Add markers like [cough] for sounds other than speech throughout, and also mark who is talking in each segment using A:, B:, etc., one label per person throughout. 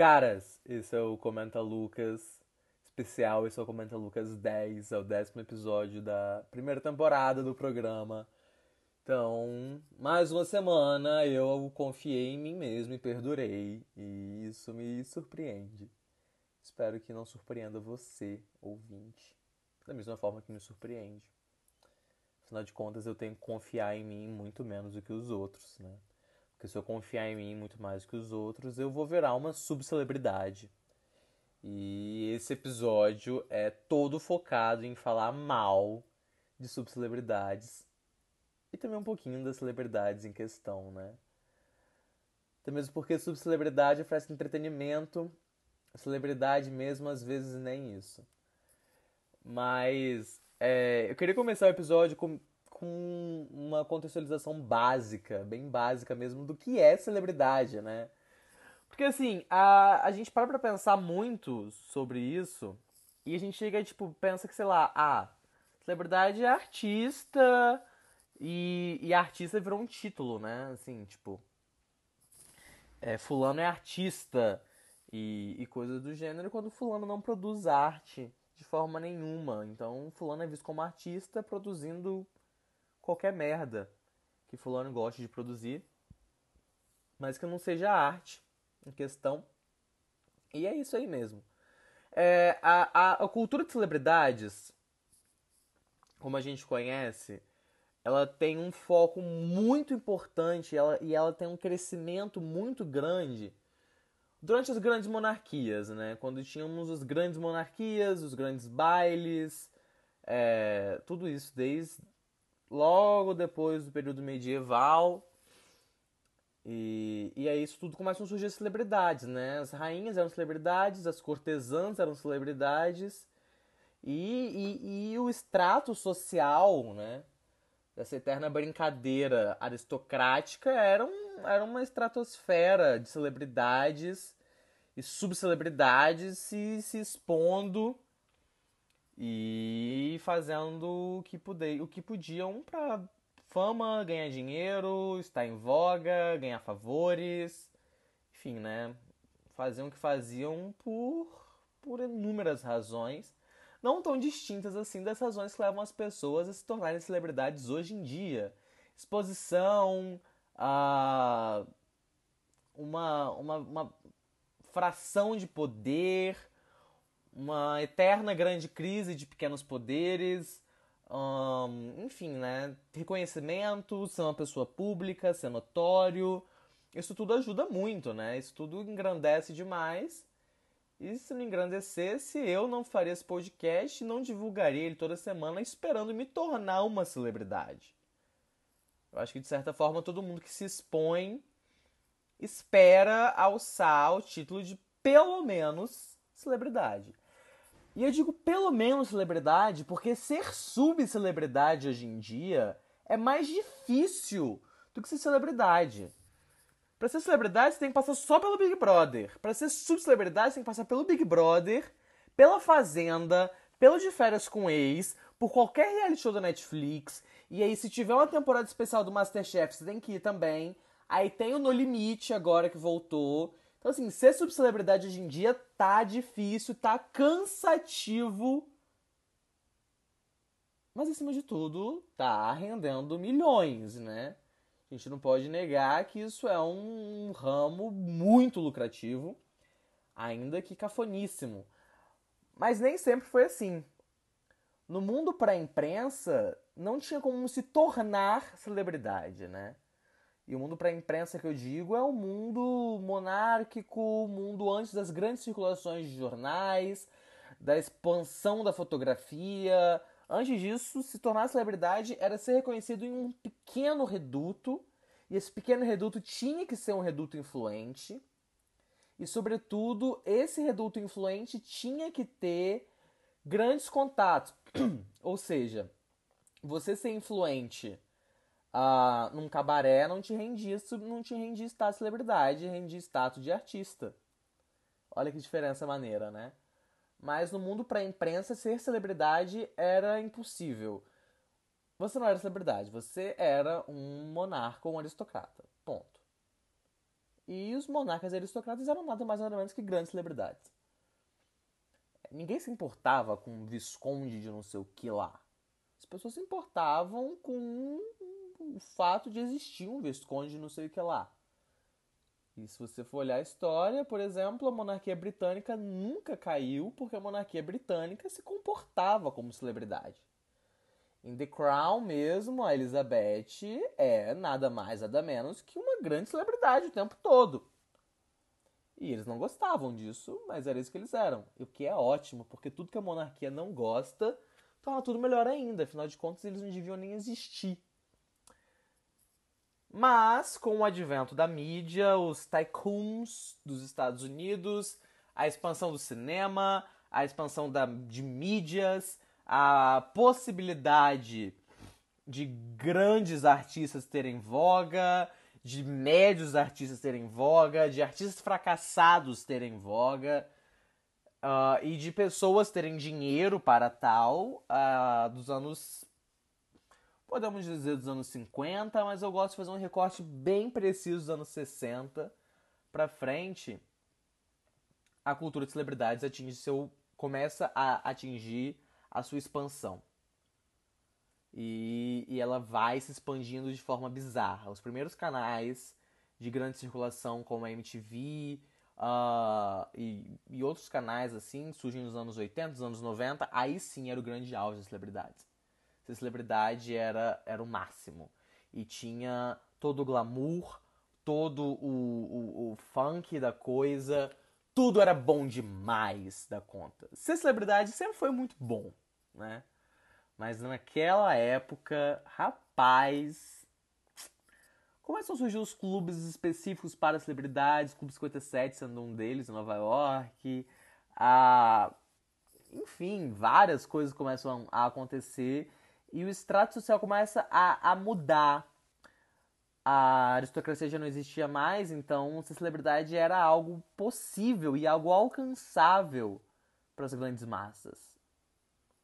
A: Caras, esse é o Comenta Lucas especial, esse é o Comenta Lucas 10, é o décimo episódio da primeira temporada do programa. Então, mais uma semana eu confiei em mim mesmo e perdurei, e isso me surpreende. Espero que não surpreenda você, ouvinte, da mesma forma que me surpreende. Afinal de contas, eu tenho que confiar em mim muito menos do que os outros, né? Porque se eu confiar em mim muito mais que os outros, eu vou virar uma subcelebridade. E esse episódio é todo focado em falar mal de subcelebridades e também um pouquinho das celebridades em questão, né? Até mesmo porque subcelebridade oferece entretenimento, celebridade mesmo às vezes nem isso. Mas é, eu queria começar o episódio com, com uma contextualização básica, bem básica mesmo, do que é celebridade, né? Porque assim, a, a gente para pra pensar muito sobre isso e a gente chega tipo, pensa que, sei lá, ah, celebridade é artista e, e artista virou um título, né? Assim, tipo, é, fulano é artista e, e coisas do gênero quando fulano não produz arte de forma nenhuma. Então, fulano é visto como artista produzindo qualquer merda que fulano goste de produzir, mas que não seja arte em questão. E é isso aí mesmo. É, a, a, a cultura de celebridades, como a gente conhece, ela tem um foco muito importante ela, e ela tem um crescimento muito grande durante as grandes monarquias, né? Quando tínhamos as grandes monarquias, os grandes bailes, é, tudo isso desde logo depois do período medieval. E, e aí isso tudo começam a surgir celebridades, né? As rainhas eram celebridades, as cortesãs eram celebridades e, e, e o extrato social, né? Dessa eterna brincadeira aristocrática era, um, era uma estratosfera de celebridades e subcelebridades se, se expondo e fazendo o que, pude, o que podiam para fama, ganhar dinheiro, estar em voga, ganhar favores, enfim, né? Faziam o que faziam por, por inúmeras razões, não tão distintas assim das razões que levam as pessoas a se tornarem celebridades hoje em dia. Exposição, a uma, uma, uma fração de poder, uma eterna grande crise de pequenos poderes, um, enfim, né? Reconhecimento, ser uma pessoa pública, ser notório. Isso tudo ajuda muito, né? Isso tudo engrandece demais. E se não engrandecesse, eu não faria esse podcast e não divulgaria ele toda semana esperando me tornar uma celebridade. Eu acho que de certa forma todo mundo que se expõe espera alçar o título de pelo menos celebridade. E eu digo pelo menos celebridade, porque ser subcelebridade hoje em dia é mais difícil do que ser celebridade. Para ser celebridade, você tem que passar só pelo Big Brother. Para ser subcelebridade, você tem que passar pelo Big Brother, pela Fazenda, pelo De Férias com Ex, por qualquer reality show da Netflix. E aí, se tiver uma temporada especial do Masterchef, você tem que ir também. Aí tem o No Limite agora que voltou. Então, assim, ser subcelebridade hoje em dia tá difícil, tá cansativo. Mas, acima de tudo, tá rendendo milhões, né? A gente não pode negar que isso é um ramo muito lucrativo, ainda que cafoníssimo. Mas nem sempre foi assim. No mundo para a imprensa, não tinha como se tornar celebridade, né? E o mundo para a imprensa que eu digo é o mundo monárquico, o mundo antes das grandes circulações de jornais, da expansão da fotografia. Antes disso, se tornar celebridade era ser reconhecido em um pequeno reduto, e esse pequeno reduto tinha que ser um reduto influente. E, sobretudo, esse reduto influente tinha que ter grandes contatos. [clears throat] Ou seja, você ser influente uh, num cabaré não te rendia, não te rendia status de celebridade, rendia status de artista. Olha que diferença maneira, né? Mas no mundo para imprensa, ser celebridade era impossível. Você não era celebridade, você era um monarca ou um aristocrata. Ponto. E os monarcas aristocratas eram nada mais nada menos que grandes celebridades. Ninguém se importava com um visconde de não sei o que lá. As pessoas se importavam com o fato de existir um visconde de não sei o que lá. E se você for olhar a história, por exemplo, a monarquia britânica nunca caiu porque a monarquia britânica se comportava como celebridade. Em The Crown mesmo, a Elizabeth é nada mais, nada menos que uma grande celebridade o tempo todo. E eles não gostavam disso, mas era isso que eles eram. O que é ótimo, porque tudo que a monarquia não gosta torna tudo melhor ainda. Afinal de contas, eles não deviam nem existir. Mas, com o advento da mídia, os tycoons dos Estados Unidos, a expansão do cinema, a expansão da, de mídias, a possibilidade de grandes artistas terem voga, de médios artistas terem voga, de artistas fracassados terem voga. Uh, e de pessoas terem dinheiro para tal uh, dos anos podemos dizer dos anos 50, mas eu gosto de fazer um recorte bem preciso dos anos 60 para frente. A cultura de celebridades atinge seu começa a atingir a sua expansão. E, e ela vai se expandindo de forma bizarra. Os primeiros canais de grande circulação, como a MTV uh, e, e outros canais assim, surgem nos anos 80, nos anos 90, aí sim era o grande auge das celebridades ser celebridade era, era o máximo. E tinha todo o glamour, todo o, o, o funk da coisa, tudo era bom demais da conta. Ser celebridade sempre foi muito bom, né? Mas naquela época, rapaz, começam a surgir os clubes específicos para celebridades, Clube 57 sendo um deles em Nova York. A... Enfim, várias coisas começam a acontecer e o extrato social começa a, a mudar. A aristocracia já não existia mais, então ser celebridade era algo possível e algo alcançável para as grandes massas.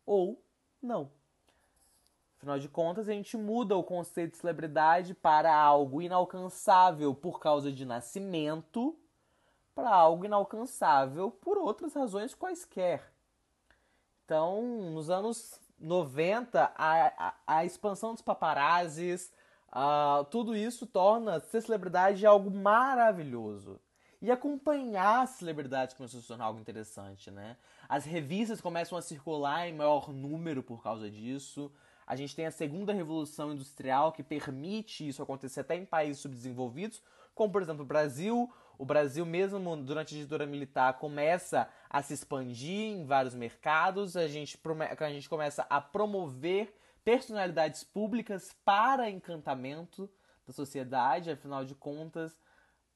A: Ou não. Afinal de contas, a gente muda o conceito de celebridade para algo inalcançável por causa de nascimento para algo inalcançável por outras razões quaisquer. Então, nos anos 90, a, a, a expansão dos paparazzis, uh, tudo isso torna ser celebridade algo maravilhoso. E acompanhar as celebridades começou a se tornar algo interessante, né? As revistas começam a circular em maior número por causa disso. A gente tem a segunda revolução industrial que permite isso acontecer até em países subdesenvolvidos, como por exemplo o Brasil, o Brasil, mesmo durante a ditadura militar, começa a se expandir em vários mercados, a gente, a gente começa a promover personalidades públicas para encantamento da sociedade, afinal de contas,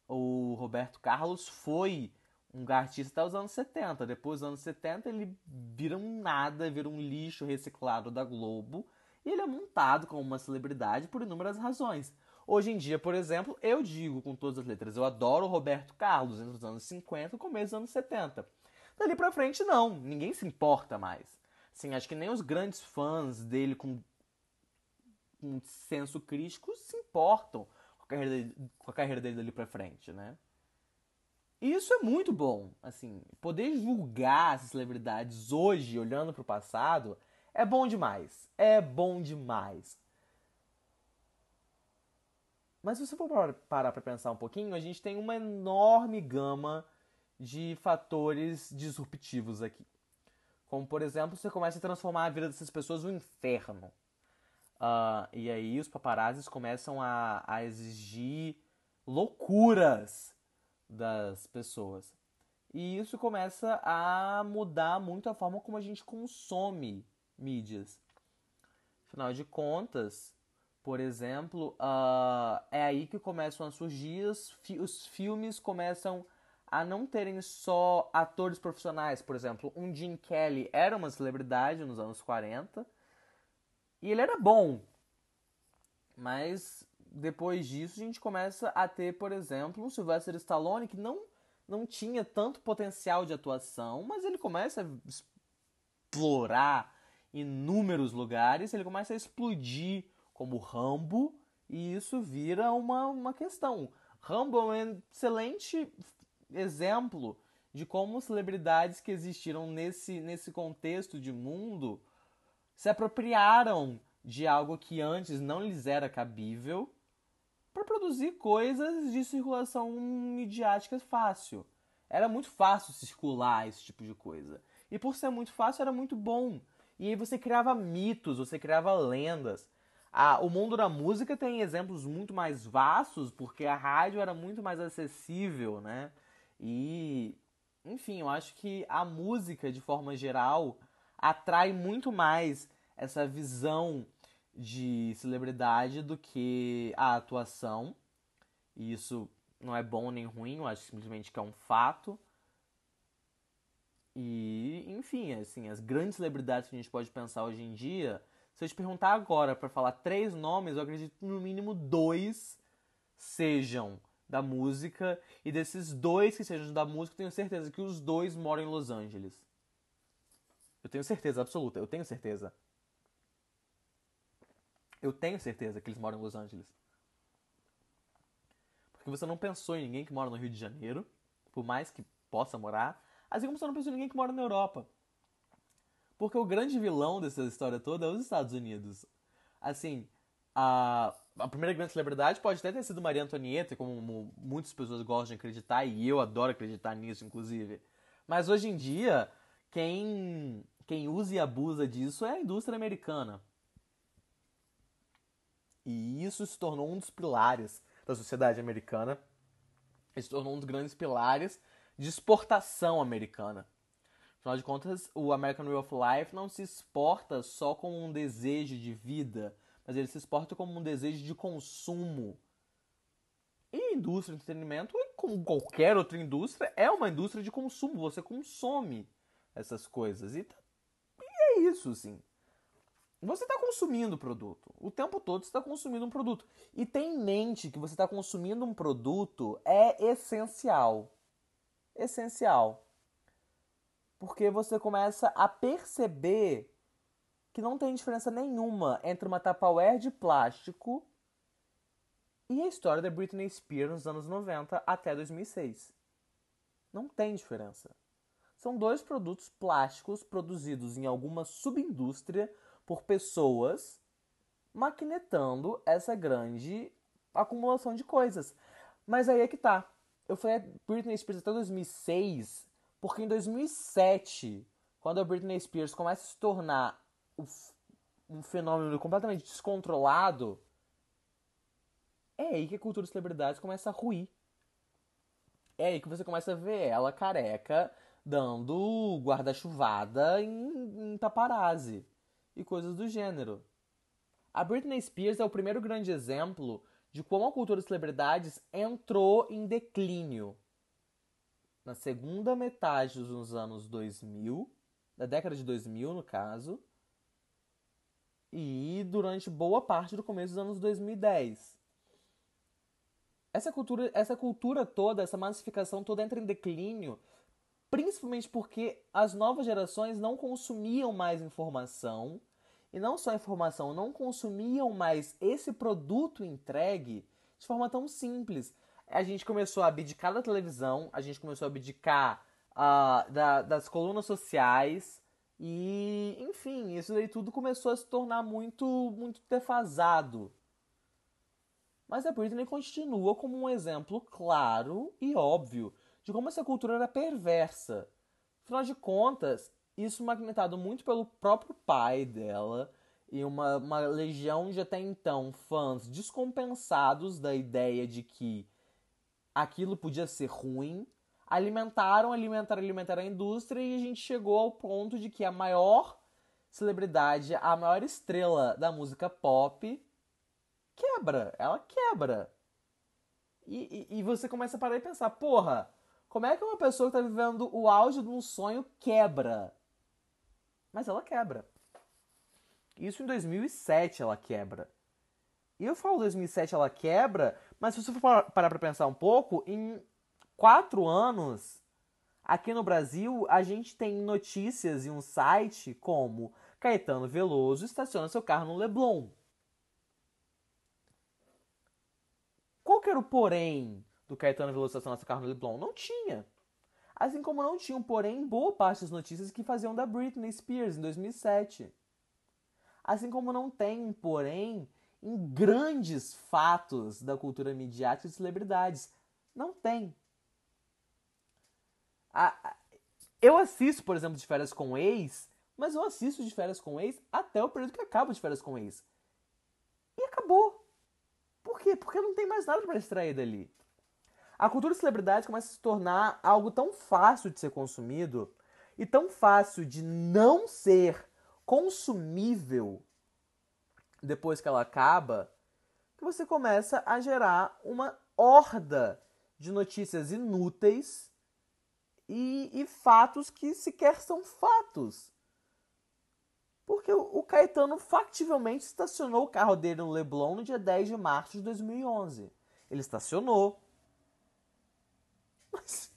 A: o Roberto Carlos foi um artista até os anos 70. Depois dos anos 70, ele vira um nada, vira um lixo reciclado da Globo. E ele é montado como uma celebridade por inúmeras razões. Hoje em dia, por exemplo, eu digo com todas as letras, eu adoro o Roberto Carlos entre os anos 50 e começo dos anos 70. Dali pra frente, não. Ninguém se importa mais. Assim, acho que nem os grandes fãs dele com um senso crítico se importam com a carreira dele, com a carreira dele dali pra frente, né? E isso é muito bom. Assim, poder julgar as celebridades hoje, olhando pro passado, é bom demais. É bom demais. Mas se você for parar para pensar um pouquinho, a gente tem uma enorme gama de fatores disruptivos aqui. Como, por exemplo, você começa a transformar a vida dessas pessoas no inferno. Uh, e aí os paparazzis começam a, a exigir loucuras das pessoas. E isso começa a mudar muito a forma como a gente consome mídias. Afinal de contas, por exemplo, uh, é aí que começam a surgir os, fi os filmes começam a não terem só atores profissionais. Por exemplo, um Gene Kelly era uma celebridade nos anos 40 e ele era bom. Mas depois disso a gente começa a ter, por exemplo, um Sylvester Stallone que não, não tinha tanto potencial de atuação, mas ele começa a explorar inúmeros lugares, ele começa a explodir como Rambo, e isso vira uma, uma questão. Rambo é um excelente exemplo de como celebridades que existiram nesse, nesse contexto de mundo se apropriaram de algo que antes não lhes era cabível para produzir coisas de circulação midiática fácil. Era muito fácil circular esse tipo de coisa. E por ser muito fácil, era muito bom. E aí você criava mitos, você criava lendas. Ah, o mundo da música tem exemplos muito mais vastos, porque a rádio era muito mais acessível, né? E, enfim, eu acho que a música, de forma geral, atrai muito mais essa visão de celebridade do que a atuação. E isso não é bom nem ruim, eu acho simplesmente que é um fato. E, enfim, assim, as grandes celebridades que a gente pode pensar hoje em dia, se eu te perguntar agora para falar três nomes, eu acredito que no mínimo dois sejam da música. E desses dois que sejam da música, eu tenho certeza que os dois moram em Los Angeles. Eu tenho certeza absoluta, eu tenho certeza. Eu tenho certeza que eles moram em Los Angeles. Porque você não pensou em ninguém que mora no Rio de Janeiro, por mais que possa morar, assim como você não pensou em ninguém que mora na Europa. Porque o grande vilão dessa história toda é os Estados Unidos. Assim, a, a primeira grande celebridade pode até ter sido Maria Antonieta, como muitas pessoas gostam de acreditar, e eu adoro acreditar nisso, inclusive. Mas hoje em dia, quem, quem usa e abusa disso é a indústria americana. E isso se tornou um dos pilares da sociedade americana. Se tornou um dos grandes pilares de exportação americana. Afinal de contas, o American Way of Life não se exporta só como um desejo de vida, mas ele se exporta como um desejo de consumo. E a indústria de entretenimento, como qualquer outra indústria, é uma indústria de consumo. Você consome essas coisas. E, tá... e é isso, sim. Você está consumindo o produto. O tempo todo você está consumindo um produto. E tem em mente que você está consumindo um produto é essencial. Essencial. Porque você começa a perceber que não tem diferença nenhuma entre uma Tupperware de plástico e a história da Britney Spears nos anos 90 até 2006. Não tem diferença. São dois produtos plásticos produzidos em alguma subindústria por pessoas maquinetando essa grande acumulação de coisas. Mas aí é que tá. Eu fui a Britney Spears até 2006, porque em 2007, quando a Britney Spears começa a se tornar um fenômeno completamente descontrolado, é aí que a cultura de celebridades começa a ruir. É aí que você começa a ver ela careca dando guarda-chuvada em, em paparazzi e coisas do gênero. A Britney Spears é o primeiro grande exemplo de como a cultura de celebridades entrou em declínio. Na segunda metade dos anos 2000, da década de 2000 no caso, e durante boa parte do começo dos anos 2010. Essa cultura, essa cultura toda, essa massificação toda entra em declínio principalmente porque as novas gerações não consumiam mais informação e não só informação, não consumiam mais esse produto entregue de forma tão simples. A gente começou a abdicar da televisão, a gente começou a abdicar uh, da, das colunas sociais e, enfim, isso daí tudo começou a se tornar muito, muito defasado. Mas a Britney continua como um exemplo claro e óbvio de como essa cultura era perversa. Afinal de contas, isso magnetado muito pelo próprio pai dela e uma, uma legião de até então fãs descompensados da ideia de que aquilo podia ser ruim, alimentaram, alimentaram, alimentaram a indústria e a gente chegou ao ponto de que a maior celebridade, a maior estrela da música pop quebra, ela quebra. E, e, e você começa a parar e pensar, porra, como é que uma pessoa que está vivendo o auge de um sonho quebra? Mas ela quebra. Isso em 2007 ela quebra. E eu falo 2007 ela quebra, mas se você for parar para pensar um pouco, em quatro anos, aqui no Brasil, a gente tem notícias em um site como Caetano Veloso estaciona seu carro no Leblon. Qual que era o porém do Caetano Veloso estacionar seu carro no Leblon? Não tinha. Assim como não tinham, porém, boa parte das notícias que faziam da Britney Spears em 2007. Assim como não tem, porém, em grandes fatos da cultura midiática de celebridades. Não tem. eu assisto, por exemplo, de férias com ex, mas eu assisto de férias com ex até o período que acaba de férias com ex. E acabou. Por quê? Porque não tem mais nada para extrair dali. A cultura de celebridade começa a se tornar algo tão fácil de ser consumido e tão fácil de não ser consumível depois que ela acaba, que você começa a gerar uma horda de notícias inúteis e, e fatos que sequer são fatos. Porque o, Caetano factivelmente estacionou o carro dele no Leblon no dia 10 de março de 2011. Ele estacionou, mas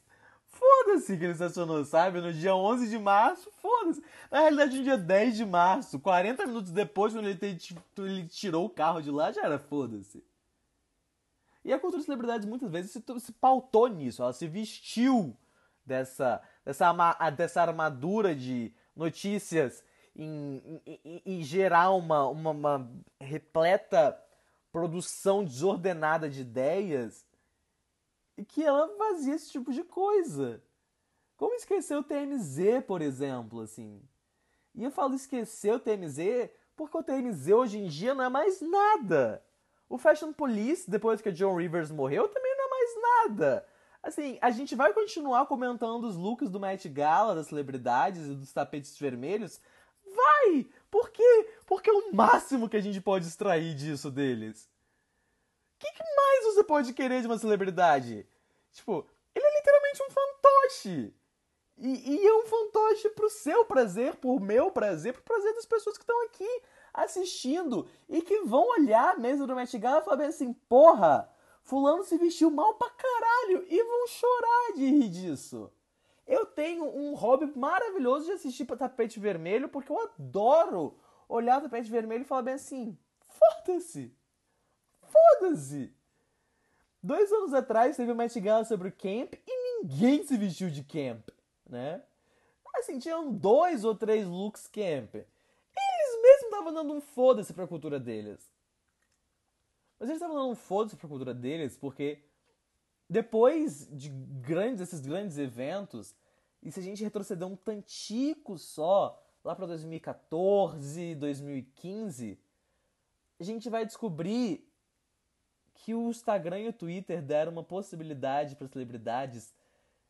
A: foda-se que ele estacionou, sabe? No dia 11 de março, foda-se. Na realidade, no dia 10 de março, 40 minutos depois, quando ele, ele tirou o carro de lá, já era foda-se. E a cultura de celebridades muitas vezes se, se pautou nisso. Ela se vestiu dessa, dessa, dessa armadura de notícias em, em, em gerar uma, uma, uma repleta produção desordenada de ideias que ela fazia esse tipo de coisa. Como esquecer o TMZ, por exemplo, assim. E eu falo esquecer o TMZ porque o TMZ hoje em dia não é mais nada. O Fashion Police, depois que a John Rivers morreu, também não é mais nada. Assim, a gente vai continuar comentando os looks do Met Gala, das celebridades e dos tapetes vermelhos? Vai! Por quê? Porque é o máximo que a gente pode extrair disso deles que, que mais você pode querer de uma celebridade? Tipo, ele é literalmente um fantoche. E, e é um fantoche pro seu prazer, por meu prazer, pro prazer das pessoas que estão aqui assistindo e que vão olhar a mesa do Met Gala e falar assim, porra, fulano se vestiu mal pra caralho e vão chorar de rir disso. Eu tenho um hobby maravilhoso de assistir tapete vermelho porque eu adoro olhar o tapete vermelho e falar bem assim, foda-se foda-se! Dois anos atrás teve uma Gala sobre o camp e ninguém se vestiu de camp, né? Assim, tinham dois ou três looks camp. Eles mesmos estavam dando um foda-se pra cultura deles. Mas eles estavam dando um foda-se pra cultura deles porque depois de grandes, esses grandes eventos, e se a gente retroceder um tantico só, lá para 2014, 2015, a gente vai descobrir que o Instagram e o Twitter deram uma possibilidade para celebridades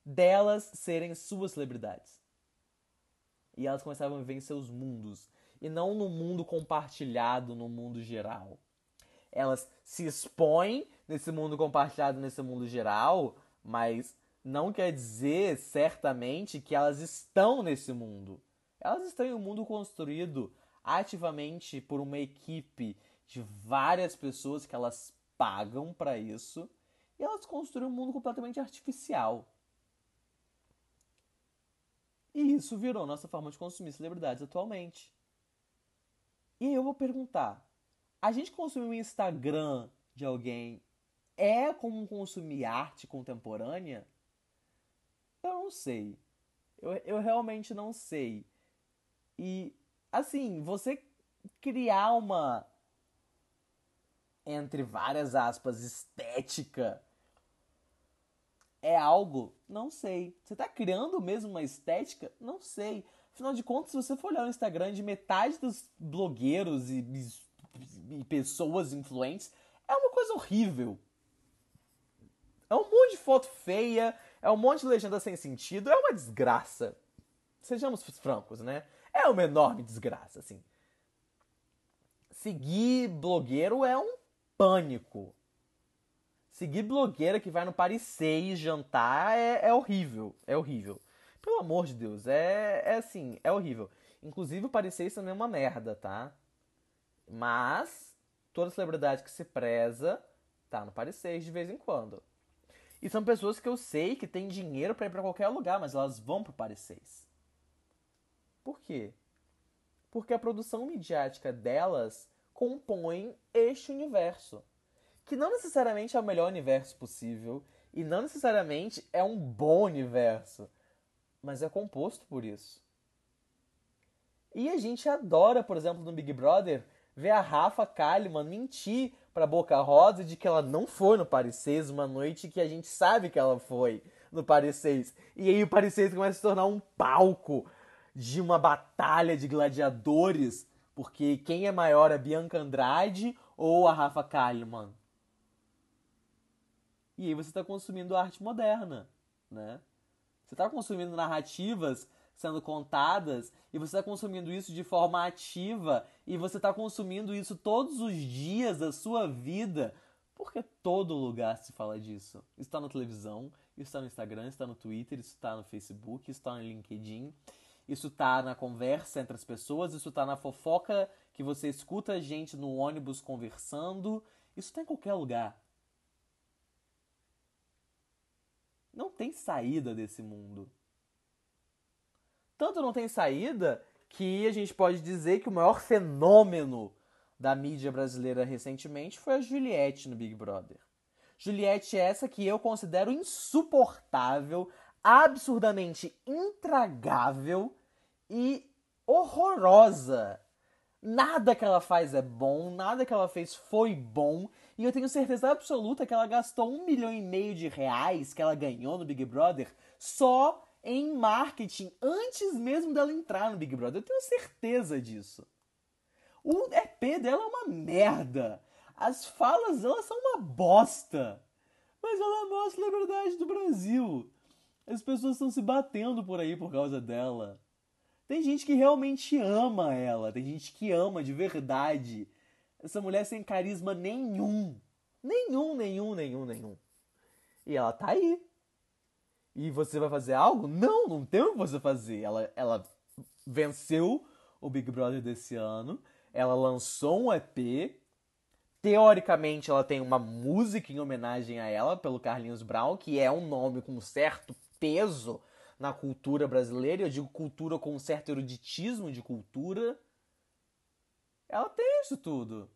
A: delas serem suas celebridades. E elas começavam a viver em seus mundos. E não no mundo compartilhado, no mundo geral. Elas se expõem nesse mundo compartilhado, nesse mundo geral, mas não quer dizer certamente que elas estão nesse mundo. Elas estão em um mundo construído ativamente por uma equipe de várias pessoas que elas pagam para isso e elas construem um mundo completamente artificial. E isso virou nossa forma de consumir celebridades atualmente. E aí eu vou perguntar: a gente consumir o Instagram de alguém é como consumir arte contemporânea? Eu não sei. Eu, eu realmente não sei. E, assim, você criar uma entre várias aspas, estética é algo? Não sei. Você está criando mesmo uma estética? Não sei. Afinal de contas, se você for olhar o Instagram de metade dos blogueiros e, e, e pessoas influentes, é uma coisa horrível. É um monte de foto feia, é um monte de legenda sem sentido, é uma desgraça. Sejamos francos, né? É uma enorme desgraça, assim. Seguir blogueiro é um pânico. Seguir blogueira que vai no Paris 6 jantar é, é horrível. É horrível. Pelo amor de Deus, é, é assim, é horrível. Inclusive o Paris 6 também é uma merda, tá? Mas toda celebridade que se preza tá no Paris 6 de vez em quando. E são pessoas que eu sei que têm dinheiro para ir para qualquer lugar, mas elas vão pro Paris 6. Por quê? Porque a produção midiática delas compõem este universo. Que não necessariamente é o melhor universo possível E não necessariamente é um bom universo, mas é composto por isso. E a gente adora, por exemplo, no Big Brother, ver a Rafa Kalimann mentir pra Boca Rosa de que ela não foi no Paris 6 uma noite que a gente sabe que ela foi no Paris 6. E aí o Paris 6 começa a se tornar um palco de uma batalha de gladiadores, porque quem é maior, a Bianca Andrade ou a Rafa Kalimann? E aí você está consumindo arte moderna, né? Você está consumindo narrativas sendo contadas e você está consumindo isso de forma ativa e você está consumindo isso todos os dias da sua vida, porque todo lugar se fala disso. Isso está na televisão, isso está no Instagram, isso está no Twitter, isso está no Facebook, isso está no LinkedIn, isso está na conversa entre as pessoas, isso está na fofoca que você escuta a gente no ônibus conversando, isso está em qualquer lugar. Não tem saída desse mundo. Tanto não tem saída que a gente pode dizer que o maior fenômeno da mídia brasileira recentemente foi a Juliette no Big Brother. Juliette é essa que eu considero insuportável, absurdamente intragável e horrorosa. Nada que ela faz é bom, nada que ela fez foi bom, e eu tenho certeza absoluta que ela gastou um milhão e meio de reais que ela ganhou no Big Brother só em marketing antes mesmo dela entrar no Big Brother. Eu tenho certeza disso. O EP dela é uma merda. As falas dela são uma bosta. Mas ela é a celebridade do Brasil. As pessoas estão se batendo por aí por causa dela. Tem gente que realmente ama ela. Tem gente que ama de verdade. Essa mulher sem carisma nenhum. Nenhum, nenhum, nenhum, nenhum. E ela tá aí. E você vai fazer algo? Não, não tem o que você fazer. Ela, ela venceu o Big Brother desse ano. Ela lançou um EP. Teoricamente, ela tem uma música em homenagem a ela, pelo Carlinhos Brown, que é um nome com certo peso na cultura brasileira. Eu digo cultura com um certo eruditismo de cultura. Ela tem isso tudo.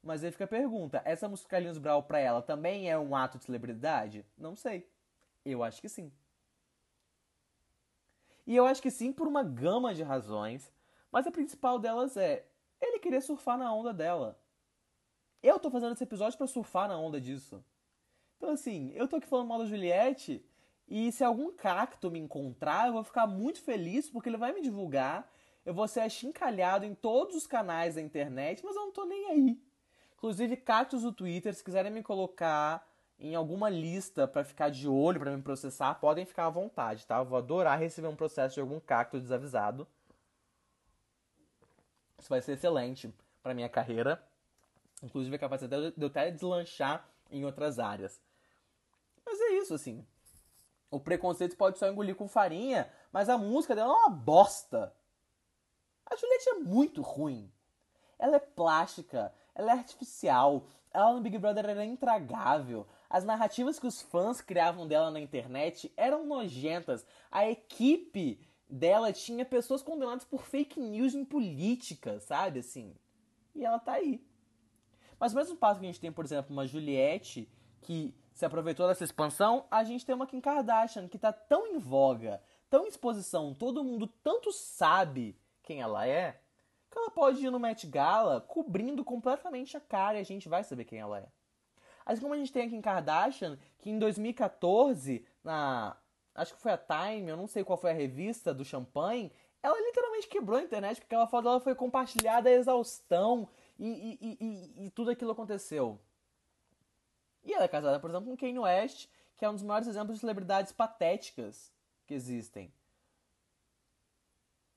A: Mas aí fica a pergunta: essa música Carlinhos Brown pra ela também é um ato de celebridade? Não sei. Eu acho que sim. E eu acho que sim por uma gama de razões, mas a principal delas é ele querer surfar na onda dela. Eu tô fazendo esse episódio para surfar na onda disso. Então assim, eu tô aqui falando mal da Juliette e se algum cacto me encontrar, eu vou ficar muito feliz porque ele vai me divulgar. Eu vou ser achincalhado em todos os canais da internet, mas eu não tô nem aí. Inclusive, cactos do Twitter, se quiserem me colocar em alguma lista para ficar de olho, para me processar, podem ficar à vontade, tá? Eu vou adorar receber um processo de algum cacto desavisado. Isso vai ser excelente para minha carreira. Inclusive, é capaz de eu até deslanchar em outras áreas. Mas é isso, assim. O preconceito pode só engolir com farinha, mas a música dela é uma bosta. A Juliette é muito ruim. Ela é plástica, ela é artificial, ela no Big Brother era intragável. As narrativas que os fãs criavam dela na internet eram nojentas. A equipe dela tinha pessoas condenadas por fake news em política, sabe assim? E ela tá aí. Mas o mesmo passo que a gente tem, por exemplo, uma Juliette que se aproveitou dessa expansão, a gente tem uma Kim Kardashian que tá tão em voga, tão em exposição, todo mundo tanto sabe quem ela é, que ela pode ir no Met Gala cobrindo completamente a cara e a gente vai saber quem ela é. Assim como a gente tem aqui em Kardashian, que em 2014, na. Acho que foi a Time, eu não sei qual foi a revista do champanhe, ela literalmente quebrou a internet porque aquela foto dela foi compartilhada a exaustão e, e, e, e, tudo aquilo aconteceu. E ela é casada, por exemplo, com Kanye West, que é um dos maiores exemplos de celebridades patéticas que existem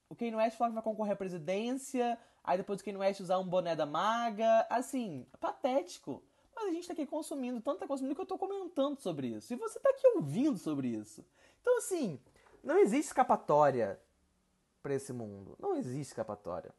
A: o Kanye West fala que vai concorrer à presidência, aí depois o Kanye West usar um boné da maga, assim, patético. Mas a gente tá aqui consumindo, tanto tá consumindo que eu tô comentando sobre isso. E você tá aqui ouvindo sobre isso. Então, assim, não existe escapatória para esse mundo. Não existe escapatória.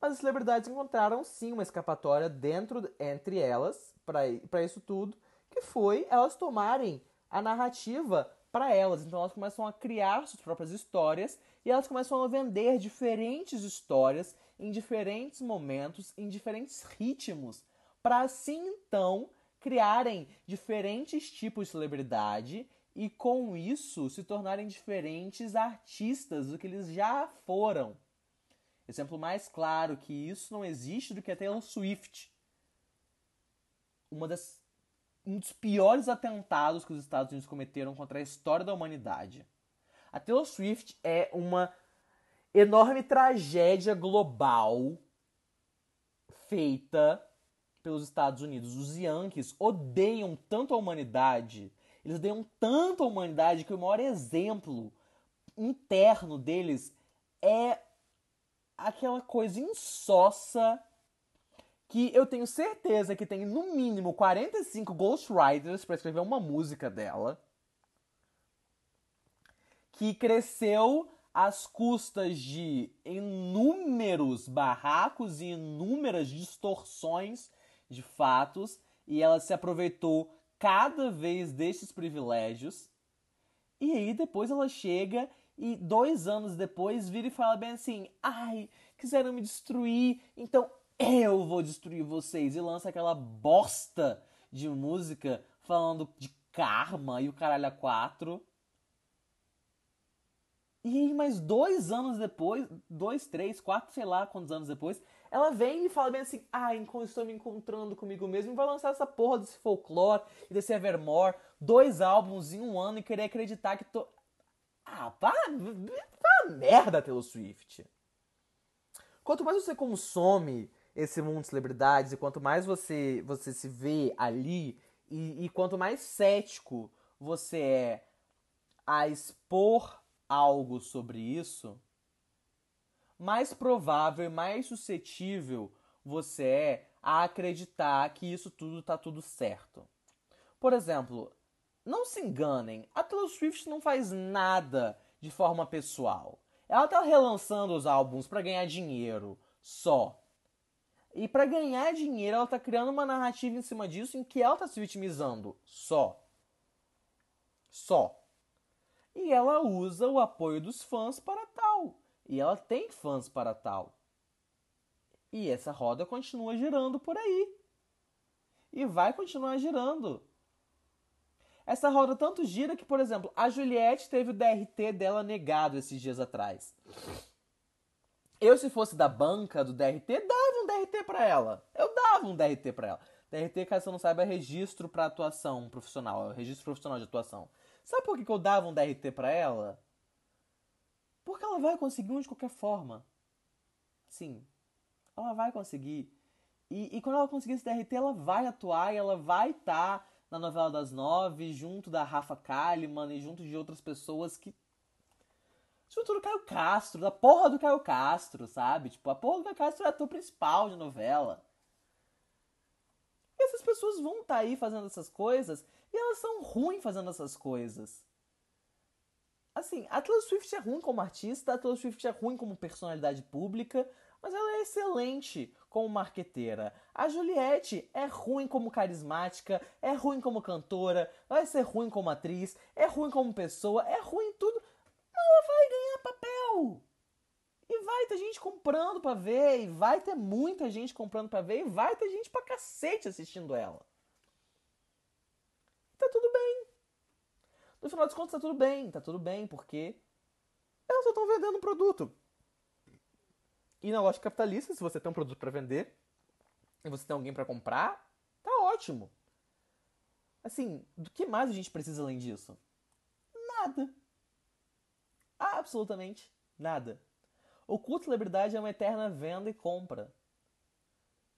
A: Mas as celebridades encontraram sim uma escapatória dentro entre elas para isso tudo, que foi elas tomarem a narrativa para elas. Então elas começam a criar suas próprias histórias e elas começam a vender diferentes histórias em diferentes momentos, em diferentes ritmos, para assim então criarem diferentes tipos de celebridade e com isso se tornarem diferentes artistas do que eles já foram. Exemplo mais claro que isso não existe do que a Taylor Swift. Uma das, um dos piores atentados que os Estados Unidos cometeram contra a história da humanidade. A Taylor Swift é uma enorme tragédia global feita pelos Estados Unidos. Os Yankees odeiam tanto a humanidade, eles odeiam tanto a humanidade que o maior exemplo interno deles é aquela coisa insossa que eu tenho certeza que tem no mínimo 45 ghostwriters para escrever uma música dela que cresceu às custas de inúmeros barracos e inúmeras distorções de fatos e ela se aproveitou cada vez desses privilégios. E aí depois ela chega e dois anos depois vira e fala bem assim: ai, quiseram me destruir, então eu vou destruir vocês. E lança aquela bosta de música falando de karma e o caralho a quatro. E mais dois anos depois, dois, três, quatro, sei lá quantos anos depois, ela vem e fala bem assim: Ah, estou me encontrando comigo mesmo e vai lançar essa porra desse folclore e desse Evermore, dois álbuns em um ano e querer acreditar que tô. Ah, pá, pá merda, Taylor Swift. Quanto mais você consome esse mundo de celebridades e quanto mais você, você se vê ali e, e quanto mais cético você é a expor algo sobre isso, mais provável e mais suscetível você é a acreditar que isso tudo tá tudo certo. Por exemplo, não se enganem, a Taylor Swift não faz nada de forma pessoal. Ela tá relançando os álbuns para ganhar dinheiro, só. E para ganhar dinheiro, ela tá criando uma narrativa em cima disso em que ela tá se vitimizando, só. Só. E ela usa o apoio dos fãs para tal. E ela tem fãs para tal. E essa roda continua girando por aí. E vai continuar girando. Essa roda tanto gira que, por exemplo, a Juliette teve o DRT dela negado esses dias atrás. Eu, se fosse da banca do DRT, um DRT para ela. Eu dava um DRT para ela. DRT, caso você não saiba, é registro para atuação profissional, é registro profissional de atuação. Sabe por que, que eu dava um DRT para ela? Porque ela vai conseguir um de qualquer forma. Sim, ela vai conseguir. E, e quando ela conseguir esse DRT, ela vai atuar e ela vai estar tá na novela das nove, junto da Rafa Kalimann e junto de outras pessoas que. Junto do Caio Castro, da porra do Caio Castro, sabe? Tipo, a porra do Caio Castro é ator principal de novela. E essas pessoas vão estar tá aí fazendo essas coisas e elas são ruins fazendo essas coisas. Assim, a Taylor Swift é ruim como artista, a Taylor Swift é ruim como personalidade pública, mas ela é excelente como marqueteira. A Juliette é ruim como carismática, é ruim como cantora, vai ser ruim como atriz, é ruim como pessoa, é ruim em tudo, mas ela vai E vai ter gente comprando pra ver, e vai ter muita gente comprando pra ver, e vai ter gente pra cacete assistindo ela. Tá tudo bem. No final das contas, tá tudo bem, tá tudo bem, porque elas só estão vendendo um produto. E na loja capitalista, se você tem um produto para vender e você tem alguém para comprar, tá ótimo. Assim, do que mais a gente precisa além disso? Nada. Absolutamente nada. O culto celebridade é uma eterna venda e compra.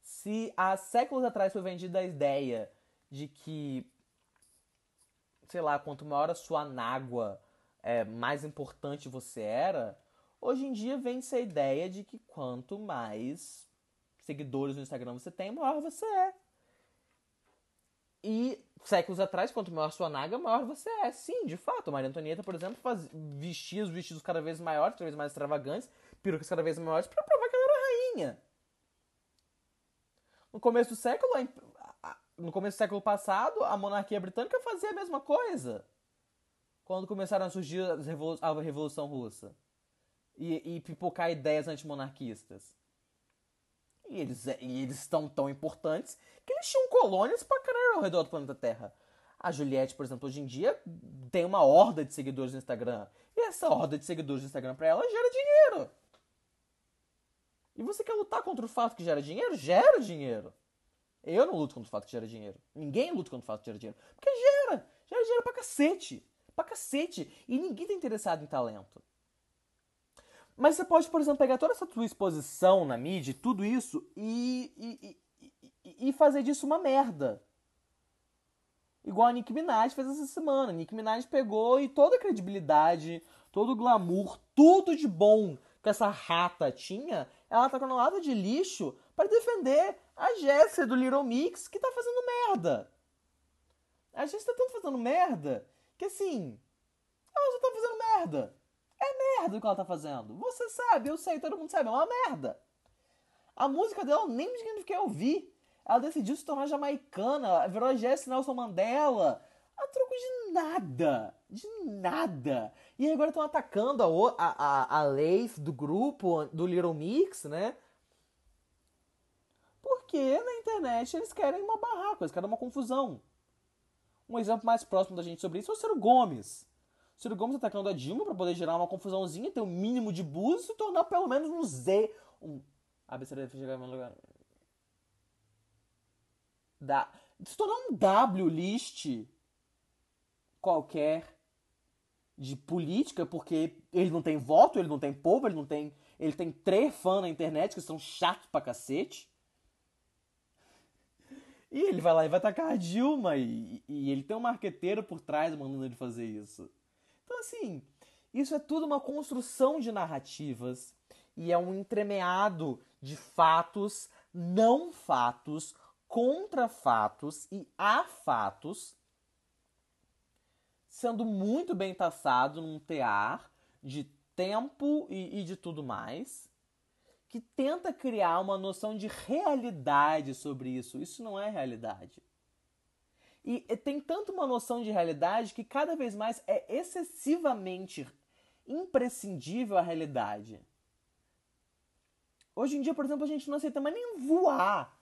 A: Se há séculos atrás foi vendida a ideia de que, sei lá, quanto maior a sua nágua, é, mais importante você era, Hoje em dia vem-se a ideia de que quanto mais seguidores no Instagram você tem, maior você é. E séculos atrás, quanto maior sua naga, maior você é. Sim, de fato. Maria Antonieta, por exemplo, faz, vestia os vestidos cada vez maiores, cada vez mais extravagantes, perucas cada vez maiores, para provar que ela era rainha. No começo do século, no começo do século passado, a monarquia britânica fazia a mesma coisa. Quando começaram a surgir a Revolução Russa e, e pipocar ideias antimonarquistas. E eles, e eles estão tão importantes que eles tinham colônias pra caralho ao redor do planeta Terra. A Juliette, por exemplo, hoje em dia tem uma horda de seguidores no Instagram. E essa horda de seguidores no Instagram pra ela gera dinheiro. E você quer lutar contra o fato que gera dinheiro? Gera dinheiro. Eu não luto contra o fato que gera dinheiro. Ninguém luta contra o fato que gera dinheiro. Porque gera. Gera dinheiro pra cacete. Pra cacete. E ninguém tá interessado em talento. Mas você pode, por exemplo, pegar toda essa tua exposição na mídia, tudo isso, e, e, e, e fazer disso uma merda. Igual a Nick Minaj fez essa semana. Nick Minaj pegou e toda a credibilidade, todo o glamour, tudo de bom que essa rata tinha, ela tá com uma lata de lixo para defender a Jéssica do Little Mix que tá fazendo merda. A Jéssica tá tanto fazendo merda que assim, ela já tá fazendo merda. É merda o que ela tá fazendo. Você sabe, eu sei, todo mundo sabe, é uma merda. A música dela nem me quer ouvir. Ela decidiu se tornar jamaicana, virou a Jessie Nelson Mandela. A troco de nada. De nada. E agora estão atacando a, a, a Leif do grupo, do Little Mix, né? Porque na internet eles querem uma barraca, eles querem uma confusão. Um exemplo mais próximo da gente sobre isso é o Ciro Gomes. O Ciro Gomes atacando a Dilma para poder gerar uma confusãozinha, ter um mínimo de buzz e se tornar pelo menos um Z. Um. A BCD chegar em lugar. Da... Se tornar um W list qualquer de política, porque ele não tem voto, ele não tem povo, ele não tem. Ele tem três fãs na internet que são chatos pra cacete. E ele vai lá e vai atacar a Dilma. E, e ele tem um marqueteiro por trás mandando ele fazer isso. Então, assim, isso é tudo uma construção de narrativas. E é um entremeado de fatos, não fatos, contra fatos e a fatos, sendo muito bem taçado num tear de tempo e, e de tudo mais, que tenta criar uma noção de realidade sobre isso. Isso não é realidade. E tem tanto uma noção de realidade que cada vez mais é excessivamente imprescindível a realidade. Hoje em dia, por exemplo, a gente não aceita mais nem voar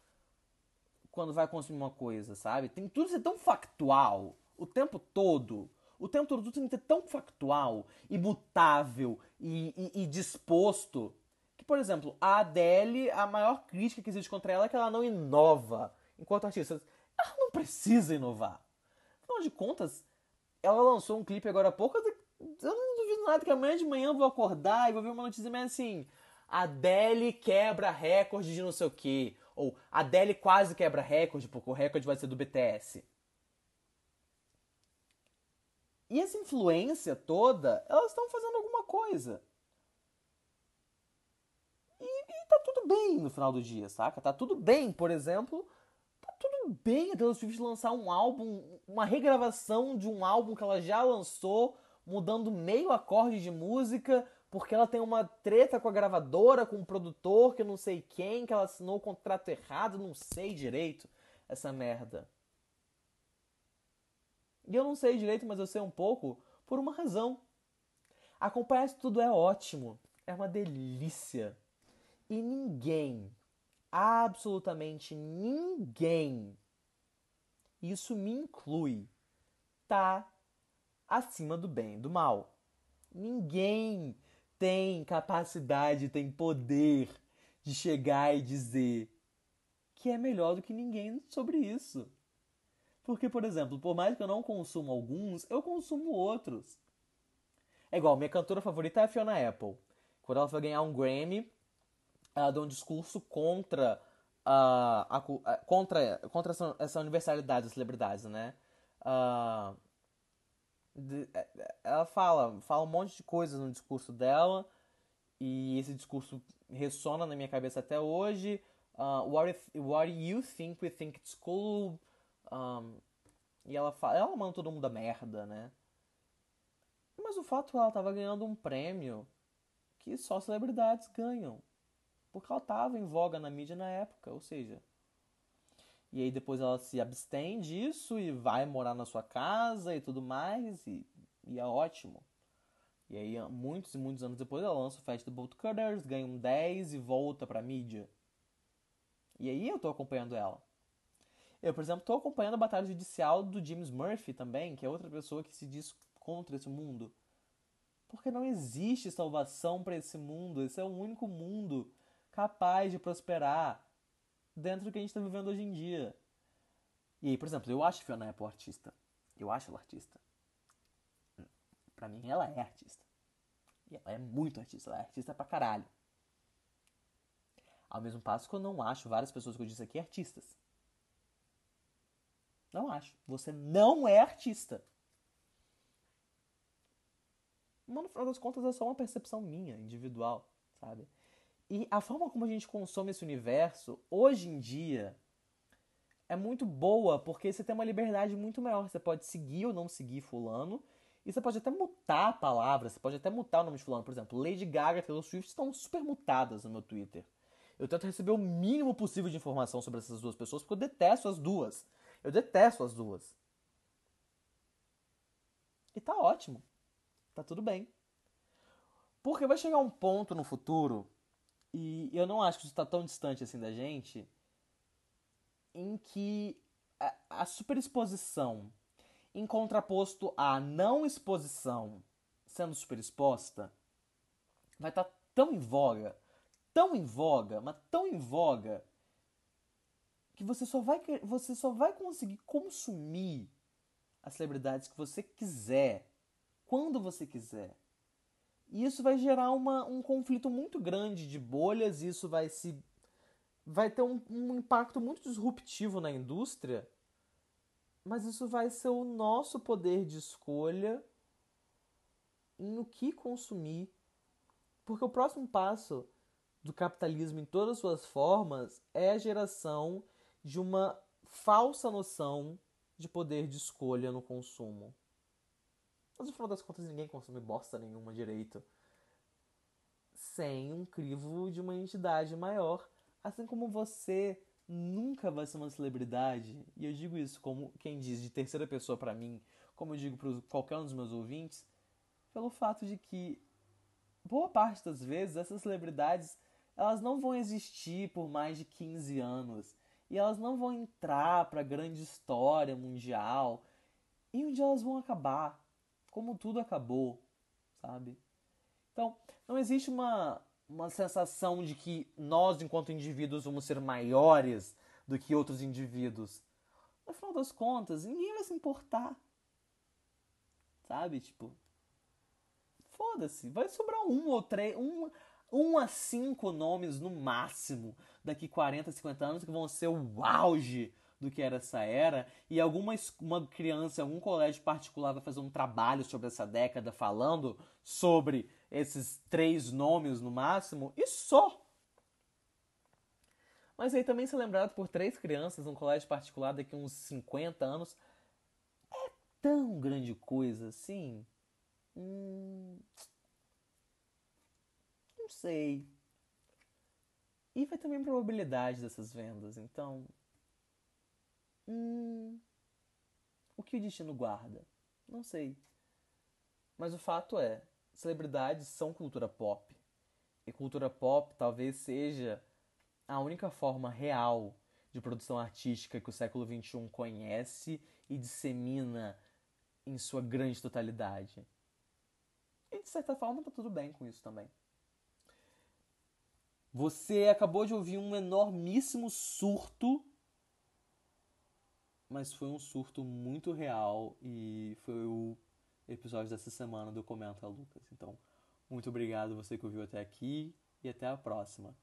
A: quando vai consumir uma coisa, sabe? Tem tudo ser tão factual o tempo todo. O tempo todo tem que ser tão factual, imutável e, e, e disposto. Que, por exemplo, a Adele, a maior crítica que existe contra ela é que ela não inova enquanto artista. Ela não precisa inovar. Afinal de contas, ela lançou um clipe agora há pouco. Eu não duvido nada que amanhã de manhã eu vou acordar e vou ver uma notícia meio assim. Adele quebra recorde de não sei o que. Ou Adele quase quebra recorde, porque o recorde vai ser do BTS. E essa influência toda, elas estão fazendo alguma coisa. E, e tá tudo bem no final do dia, saca? Tá tudo bem, por exemplo, tudo bem a Taylor Swift lançar um álbum, uma regravação de um álbum que ela já lançou, mudando meio acorde de música, porque ela tem uma treta com a gravadora, com o produtor, que eu não sei quem, que ela assinou o contrato errado, não sei direito essa merda. E eu não sei direito, mas eu sei um pouco por uma razão. Acompanhar isso tudo é ótimo, é uma delícia. E ninguém, absolutamente ninguém, isso me inclui, tá acima do bem e do mal. Ninguém tem capacidade, tem poder de chegar e dizer que é melhor do que ninguém sobre isso. Porque, por exemplo, por mais que eu não consuma alguns, eu consumo outros. É igual, minha cantora favorita é a Fiona Apple. Quando ela foi ganhar um Grammy, ela deu um discurso contra a, a, contra, contra essa, essa, universalidade das celebridades, né? Uh, de, é, é, ela fala, fala um monte de coisas no discurso dela e esse discurso ressona na minha cabeça até hoje. Uh, what, if, what you think we think it's cool? Um, e ela fala, ela manda todo mundo a merda, né? Mas o fato é ela tava ganhando um prêmio que só celebridades ganham. Porque ela tava em voga na mídia na época, ou seja, e aí depois ela se abstém disso e vai morar na sua casa e tudo mais, e, e é ótimo. E aí, muitos e muitos anos depois, ela lança o Bolt Cutters, ganha um 10 e volta pra mídia. E aí eu tô acompanhando ela. Eu, por exemplo, tô acompanhando a batalha judicial do James Murphy também, que é outra pessoa que se diz contra esse mundo. Porque não existe salvação para esse mundo. Esse é o único mundo capaz de prosperar dentro do que a gente está vivendo hoje em dia. E aí, por exemplo, eu acho Fiona Apple artista. Eu acho ela artista. Pra mim, ela é artista. E ela é muito artista. Ela é artista pra caralho. Ao mesmo passo que eu não acho várias pessoas que eu disse aqui artistas. Não acho. Você não é artista. Mas no final das contas é só uma percepção minha, individual, sabe? E a forma como a gente consome esse universo, hoje em dia, é muito boa, porque você tem uma liberdade muito maior. Você pode seguir ou não seguir fulano, e você pode até mutar a palavra, você pode até mutar o nome de fulano. Por exemplo, Lady Gaga e Taylor Swift estão super mutadas no meu Twitter. Eu tento receber o mínimo possível de informação sobre essas duas pessoas, porque eu detesto as duas. Eu detesto as duas. E tá ótimo. Tá tudo bem. Porque vai chegar um ponto no futuro, e eu não acho que isso está tão distante assim da gente, em que a, a superexposição em contraposto à não exposição sendo superexposta vai estar tá tão em voga, tão em voga, mas tão em voga que você só vai você só vai conseguir consumir as celebridades que você quiser quando você quiser. E isso vai gerar uma, um conflito muito grande de bolhas, isso vai se vai ter um, um impacto muito disruptivo na indústria, mas isso vai ser o nosso poder de escolha em o que consumir. Porque o próximo passo do capitalismo em todas as suas formas é a geração de uma falsa noção de poder de escolha no consumo. Mas no final das contas ninguém consome bosta nenhuma direito sem um crivo de uma entidade maior. Assim como você nunca vai ser uma celebridade, e eu digo isso como quem diz de terceira pessoa para mim, como eu digo para qualquer um dos meus ouvintes, pelo fato de que boa parte das vezes essas celebridades elas não vão existir por mais de 15 anos. E elas não vão entrar para a grande história mundial. E um dia elas vão acabar como tudo acabou, sabe? Então, não existe uma, uma sensação de que nós, enquanto indivíduos, vamos ser maiores do que outros indivíduos. No final das contas, ninguém vai se importar. Sabe? Tipo. Foda-se. Vai sobrar um ou três. Um, um a cinco nomes no máximo daqui 40, 50 anos que vão ser o auge do que era essa era, e alguma uma criança algum colégio particular vai fazer um trabalho sobre essa década falando sobre esses três nomes no máximo, e só. Mas aí também ser lembrado por três crianças num colégio particular daqui uns 50 anos é tão grande coisa assim. Hum, não sei. E vai também probabilidade dessas vendas, então Hum, o que o destino guarda? Não sei. Mas o fato é, celebridades são cultura pop. E cultura pop talvez seja a única forma real de produção artística que o século XXI conhece e dissemina em sua grande totalidade. E de certa forma tá tudo bem com isso também. Você acabou de ouvir um enormíssimo surto mas foi um surto muito real e foi o episódio dessa semana do Comenta Lucas. Então, muito obrigado você que ouviu até aqui e até a próxima.